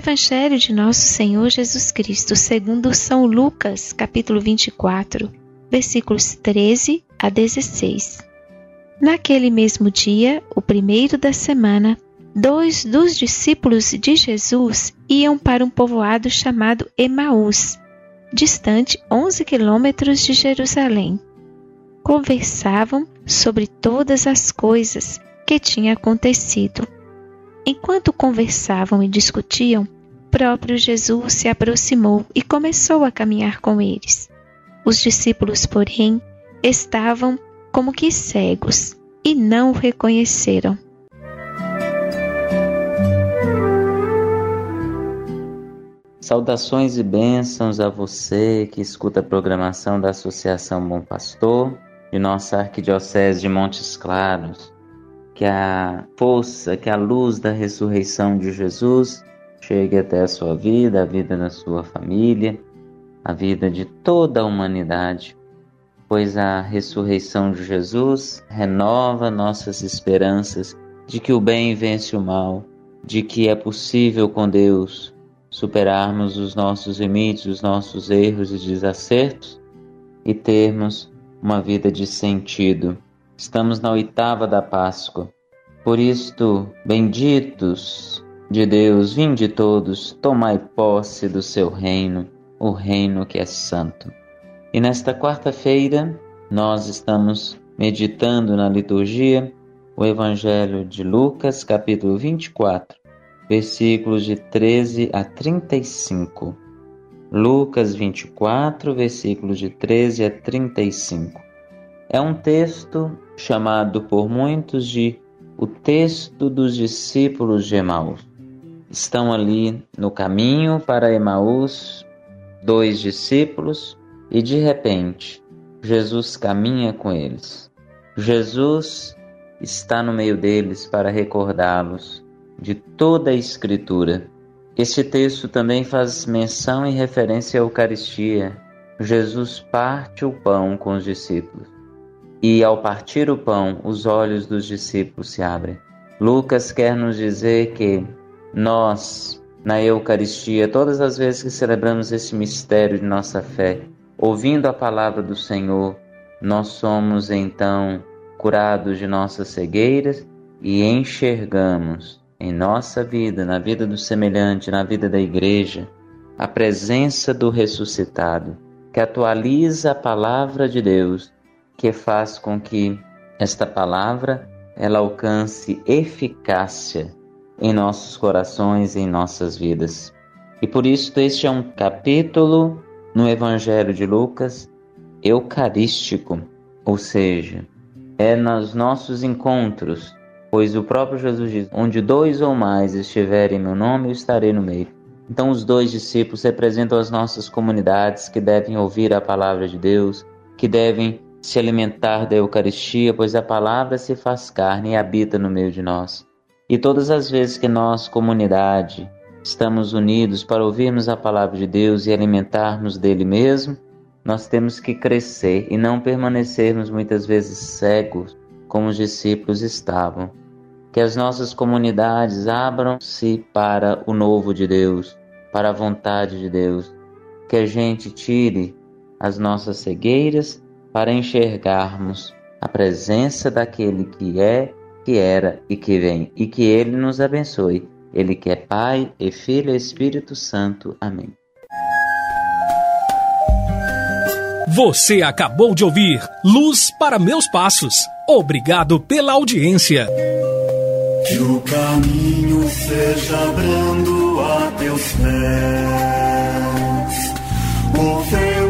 Evangelho de Nosso Senhor Jesus Cristo, segundo São Lucas, capítulo 24, versículos 13 a 16. Naquele mesmo dia, o primeiro da semana, dois dos discípulos de Jesus iam para um povoado chamado Emaús, distante 11 quilômetros de Jerusalém. Conversavam sobre todas as coisas que tinham acontecido. Enquanto conversavam e discutiam, próprio Jesus se aproximou e começou a caminhar com eles. Os discípulos, porém, estavam como que cegos e não o reconheceram. Saudações e bênçãos a você que escuta a programação da Associação Bom Pastor de nossa Arquidiocese de Montes Claros. Que a força, que a luz da ressurreição de Jesus chegue até a sua vida, a vida da sua família, a vida de toda a humanidade, pois a ressurreição de Jesus renova nossas esperanças de que o bem vence o mal, de que é possível com Deus superarmos os nossos limites, os nossos erros e desacertos e termos uma vida de sentido. Estamos na oitava da Páscoa. Por isto, benditos de Deus, vinde todos, tomai posse do seu reino, o reino que é santo. E nesta quarta-feira, nós estamos meditando na liturgia o Evangelho de Lucas, capítulo 24, versículos de 13 a 35. Lucas 24, versículos de 13 a 35. É um texto chamado por muitos de o texto dos discípulos de Emaús. Estão ali no caminho para Emaús dois discípulos e de repente Jesus caminha com eles. Jesus está no meio deles para recordá-los de toda a Escritura. Este texto também faz menção e referência à Eucaristia. Jesus parte o pão com os discípulos. E ao partir o pão, os olhos dos discípulos se abrem. Lucas quer nos dizer que nós, na Eucaristia, todas as vezes que celebramos esse mistério de nossa fé, ouvindo a palavra do Senhor, nós somos então curados de nossas cegueiras e enxergamos em nossa vida, na vida do semelhante, na vida da igreja, a presença do ressuscitado. que atualiza a palavra de Deus, que faz com que esta palavra ela alcance eficácia em nossos corações e em nossas vidas. E por isso este é um capítulo no Evangelho de Lucas eucarístico, ou seja, é nos nossos encontros, pois o próprio Jesus diz: onde dois ou mais estiverem em meu nome, eu estarei no meio. Então, os dois discípulos representam as nossas comunidades que devem ouvir a palavra de Deus, que devem se alimentar da Eucaristia, pois a palavra se faz carne e habita no meio de nós. E todas as vezes que nós, comunidade, estamos unidos para ouvirmos a palavra de Deus e alimentarmos dele mesmo, nós temos que crescer e não permanecermos muitas vezes cegos como os discípulos estavam. Que as nossas comunidades abram-se para o novo de Deus, para a vontade de Deus. Que a gente tire as nossas cegueiras para enxergarmos a presença daquele que é, que era e que vem, e que ele nos abençoe. Ele que é Pai e Filho e Espírito Santo. Amém. Você acabou de ouvir Luz para Meus Passos. Obrigado pela audiência. Que o caminho seja brando a teus pés. O vento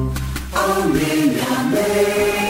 Amém, amém, assim